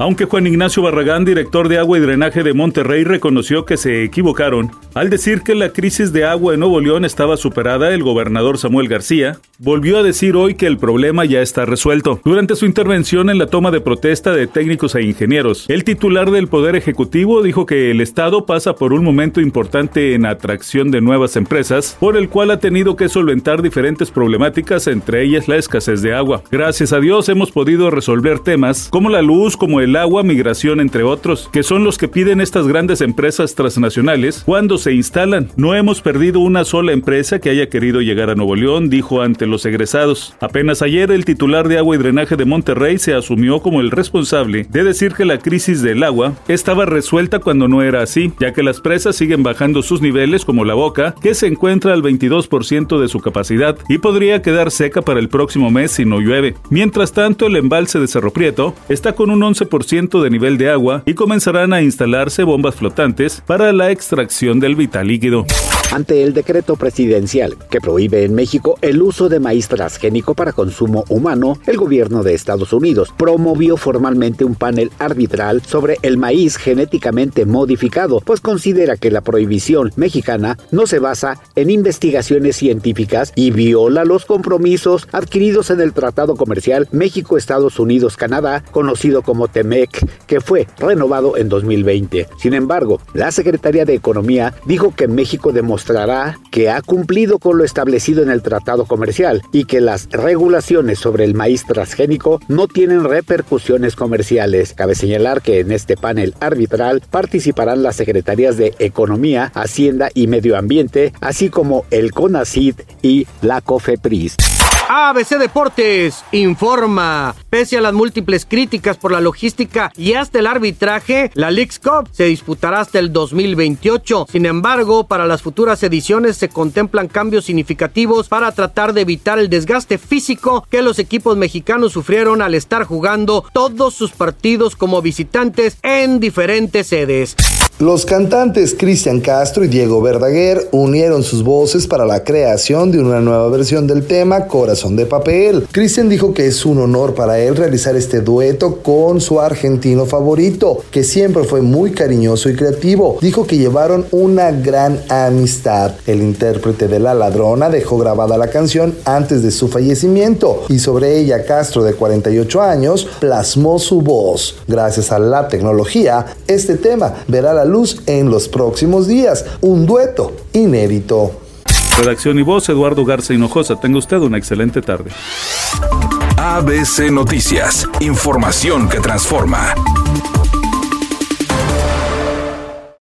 Aunque Juan Ignacio Barragán, director de agua y drenaje de Monterrey, reconoció que se equivocaron al decir que la crisis de agua en Nuevo León estaba superada, el gobernador Samuel García volvió a decir hoy que el problema ya está resuelto. Durante su intervención en la toma de protesta de técnicos e ingenieros, el titular del Poder Ejecutivo dijo que el Estado pasa por un momento importante en atracción de nuevas empresas, por el cual ha tenido que solventar diferentes problemáticas, entre ellas la escasez de agua. Gracias a Dios hemos podido resolver temas como la luz, como el el agua, migración, entre otros, que son los que piden estas grandes empresas transnacionales cuando se instalan. No hemos perdido una sola empresa que haya querido llegar a Nuevo León, dijo ante los egresados. Apenas ayer el titular de agua y drenaje de Monterrey se asumió como el responsable de decir que la crisis del agua estaba resuelta cuando no era así, ya que las presas siguen bajando sus niveles como la boca, que se encuentra al 22% de su capacidad y podría quedar seca para el próximo mes si no llueve. Mientras tanto, el embalse de Cerro Prieto está con un 11% de nivel de agua y comenzarán a instalarse bombas flotantes para la extracción del vital líquido ante el decreto presidencial que prohíbe en México el uso de maíz transgénico para consumo humano, el gobierno de Estados Unidos promovió formalmente un panel arbitral sobre el maíz genéticamente modificado, pues considera que la prohibición mexicana no se basa en investigaciones científicas y viola los compromisos adquiridos en el Tratado Comercial México-Estados Unidos-Canadá, conocido como TEMEC, que fue renovado en 2020. Sin embargo, la Secretaría de Economía dijo que México demostró mostrará que ha cumplido con lo establecido en el tratado comercial y que las regulaciones sobre el maíz transgénico no tienen repercusiones comerciales. Cabe señalar que en este panel arbitral participarán las secretarías de Economía, Hacienda y Medio Ambiente, así como el CONACID y la COFEPRIS. ABC Deportes informa. Pese a las múltiples críticas por la logística y hasta el arbitraje, la Leagues Cup se disputará hasta el 2028. Sin embargo, para las futuras ediciones se contemplan cambios significativos para tratar de evitar el desgaste físico que los equipos mexicanos sufrieron al estar jugando todos sus partidos como visitantes en diferentes sedes. Los cantantes Cristian Castro y Diego Verdaguer unieron sus voces para la creación de una nueva versión del tema Corazón de Papel. Cristian dijo que es un honor para él realizar este dueto con su argentino favorito, que siempre fue muy cariñoso y creativo. Dijo que llevaron una gran amistad. El intérprete de La Ladrona dejó grabada la canción antes de su fallecimiento y sobre ella Castro de 48 años plasmó su voz. Gracias a la tecnología, este tema verá la luz en los próximos días. Un dueto inédito. Redacción y voz, Eduardo Garza Hinojosa. Tenga usted una excelente tarde. ABC Noticias. Información que transforma.